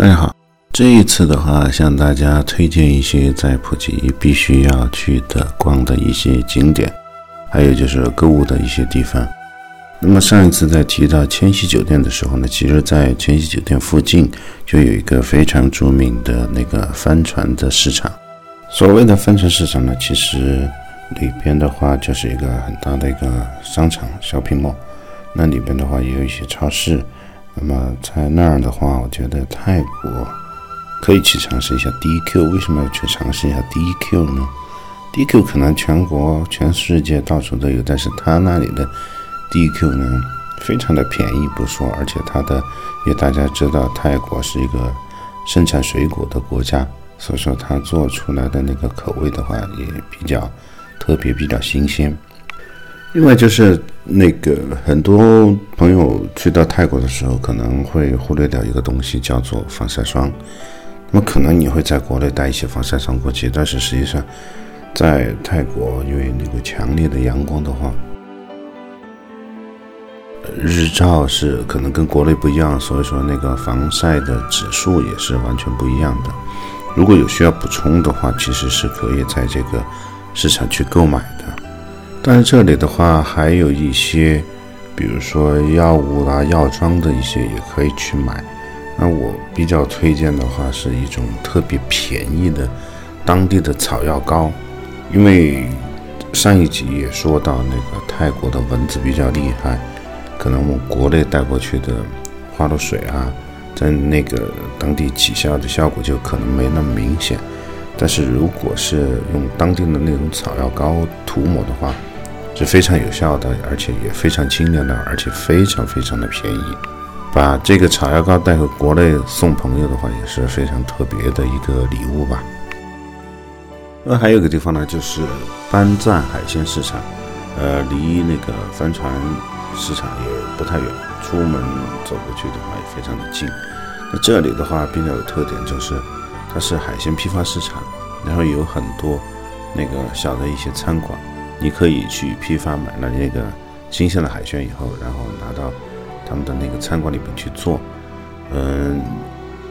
大家好，这一次的话，向大家推荐一些在普吉必须要去的逛的一些景点，还有就是购物的一些地方。那么上一次在提到千禧酒店的时候呢，其实，在千禧酒店附近就有一个非常著名的那个帆船的市场。所谓的帆船市场呢，其实里边的话就是一个很大的一个商场小屏幕，那里边的话也有一些超市。那么在那儿的话，我觉得泰国可以去尝试一下 DQ。为什么要去尝试一下 DQ 呢？DQ 可能全国、全世界到处都有，但是他那里的 DQ 呢，非常的便宜不说，而且它的，因为大家知道泰国是一个生产水果的国家，所以说它做出来的那个口味的话也比较特别，比较新鲜。另外就是那个很多朋友去到泰国的时候，可能会忽略掉一个东西，叫做防晒霜。那么可能你会在国内带一些防晒霜过去，但是实际上在泰国，因为那个强烈的阳光的话，日照是可能跟国内不一样，所以说那个防晒的指数也是完全不一样的。如果有需要补充的话，其实是可以在这个市场去购买的。但是这里的话，还有一些，比如说药物啦、药妆的一些也可以去买。那我比较推荐的话，是一种特别便宜的当地的草药膏，因为上一集也说到那个泰国的蚊子比较厉害，可能我国内带过去的花露水啊，在那个当地起效的效果就可能没那么明显。但是如果是用当地的那种草药膏涂抹的话，是非常有效的，而且也非常清凉的，而且非常非常的便宜。把这个草药膏带回国内送朋友的话，也是非常特别的一个礼物吧。那还有个地方呢，就是班赞海鲜市场，呃，离那个帆船市场也不太远，出门走过去的话也非常的近。那这里的话比较有特点，就是它是海鲜批发市场，然后有很多那个小的一些餐馆。你可以去批发买了那个新鲜的海鲜以后，然后拿到他们的那个餐馆里面去做，嗯，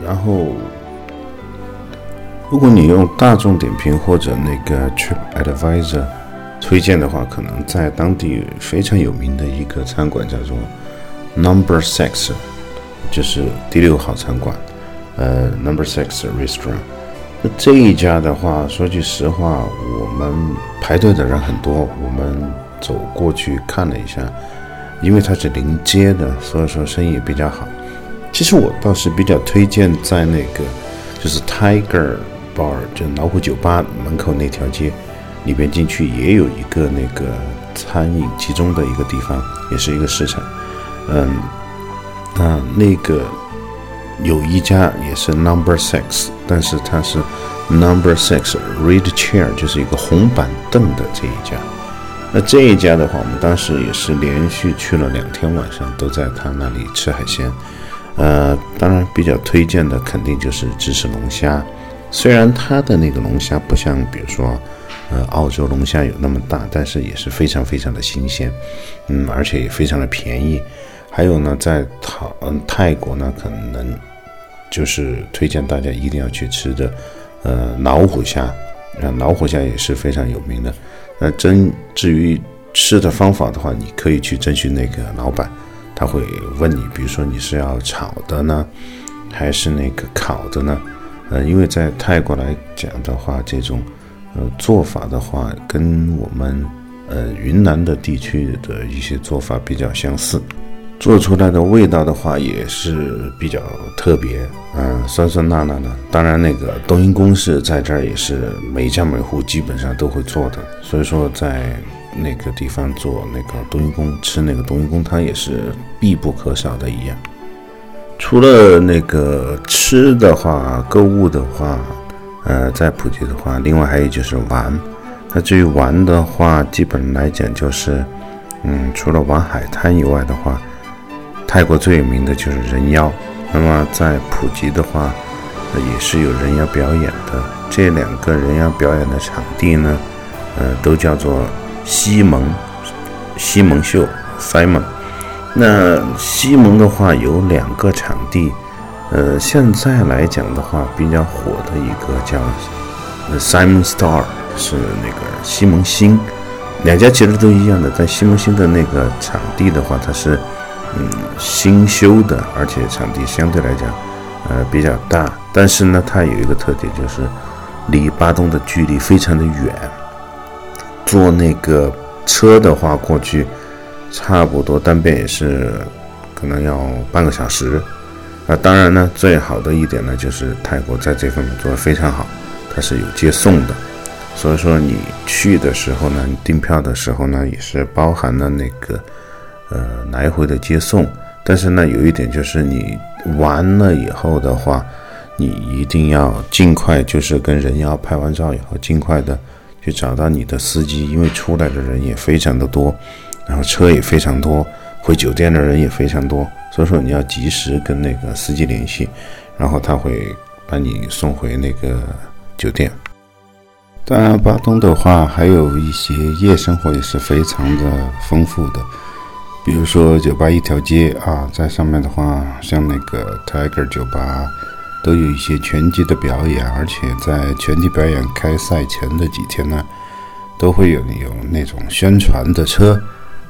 然后如果你用大众点评或者那个 Trip Advisor 推荐的话，可能在当地非常有名的一个餐馆叫做 Number Six，就是第六号餐馆，呃，Number Six Restaurant。那这一家的话，说句实话，我们排队的人很多。我们走过去看了一下，因为它是临街的，所以说生意也比较好。其实我倒是比较推荐在那个就是 Tiger Bar，就老虎酒吧门口那条街里边进去，也有一个那个餐饮集中的一个地方，也是一个市场。嗯，那那个。有一家也是 Number Six，但是它是 Number Six Red Chair，就是一个红板凳的这一家。那这一家的话，我们当时也是连续去了两天晚上，都在他那里吃海鲜。呃，当然比较推荐的肯定就是芝士龙虾，虽然它的那个龙虾不像比如说呃澳洲龙虾有那么大，但是也是非常非常的新鲜，嗯，而且也非常的便宜。还有呢，在泰嗯泰国呢，可能就是推荐大家一定要去吃的，呃，老虎虾，啊，老虎虾也是非常有名的。那真至于吃的方法的话，你可以去征询那个老板，他会问你，比如说你是要炒的呢，还是那个烤的呢？呃，因为在泰国来讲的话，这种呃做法的话，跟我们呃云南的地区的一些做法比较相似。做出来的味道的话也是比较特别，嗯，酸酸辣辣的。当然，那个冬阴功是在这儿也是每家每户基本上都会做的，所以说在那个地方做那个冬阴功，吃那个冬阴功汤也是必不可少的一样。除了那个吃的话，购物的话，呃，在普吉的话，另外还有就是玩。那至于玩的话，基本来讲就是，嗯，除了玩海滩以外的话。泰国最有名的就是人妖，那么在普吉的话，也是有人妖表演的。这两个人妖表演的场地呢，呃，都叫做西蒙西蒙秀 Simon。那西蒙的话有两个场地，呃，现在来讲的话，比较火的一个叫 Simon Star，是那个西蒙星。两家其实都一样的，在西蒙星的那个场地的话，它是嗯新修的，而且场地相对来讲呃比较大。但是呢，它有一个特点，就是离巴东的距离非常的远。坐那个车的话过去，差不多单边也是可能要半个小时。那当然呢，最好的一点呢，就是泰国在这方面做得非常好，它是有接送的。所以说你去的时候呢，你订票的时候呢，也是包含了那个呃来回的接送。但是呢，有一点就是你完了以后的话，你一定要尽快，就是跟人妖拍完照以后，尽快的去找到你的司机，因为出来的人也非常的多，然后车也非常多，回酒店的人也非常多，所以说你要及时跟那个司机联系，然后他会把你送回那个酒店。当然，巴东的话还有一些夜生活也是非常的丰富的，比如说酒吧一条街啊，在上面的话，像那个 Tiger 酒吧，都有一些拳击的表演，而且在拳击表演开赛前的几天呢，都会有有那种宣传的车，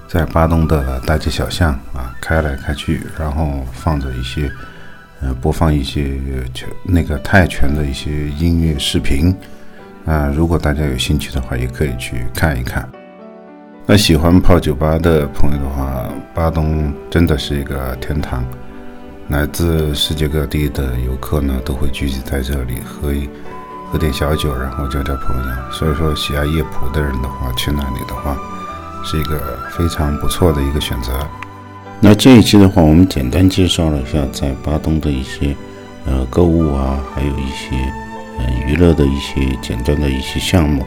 在巴东的大街小巷啊开来开去，然后放着一些，呃，播放一些拳那个泰拳的一些音乐视频。啊，如果大家有兴趣的话，也可以去看一看。那喜欢泡酒吧的朋友的话，巴东真的是一个天堂，来自世界各地的游客呢都会聚集在这里，喝一喝点小酒，然后交交朋友。所以说，喜爱夜蒲的人的话，去那里的话，是一个非常不错的一个选择。那这一期的话，我们简单介绍了一下在巴东的一些呃购物啊，还有一些。嗯，娱乐的一些简单的一些项目。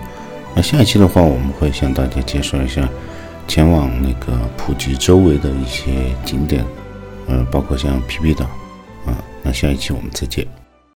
那下一期的话，我们会向大家介绍一下前往那个普吉周围的一些景点，呃，包括像皮皮岛啊。那下一期我们再见。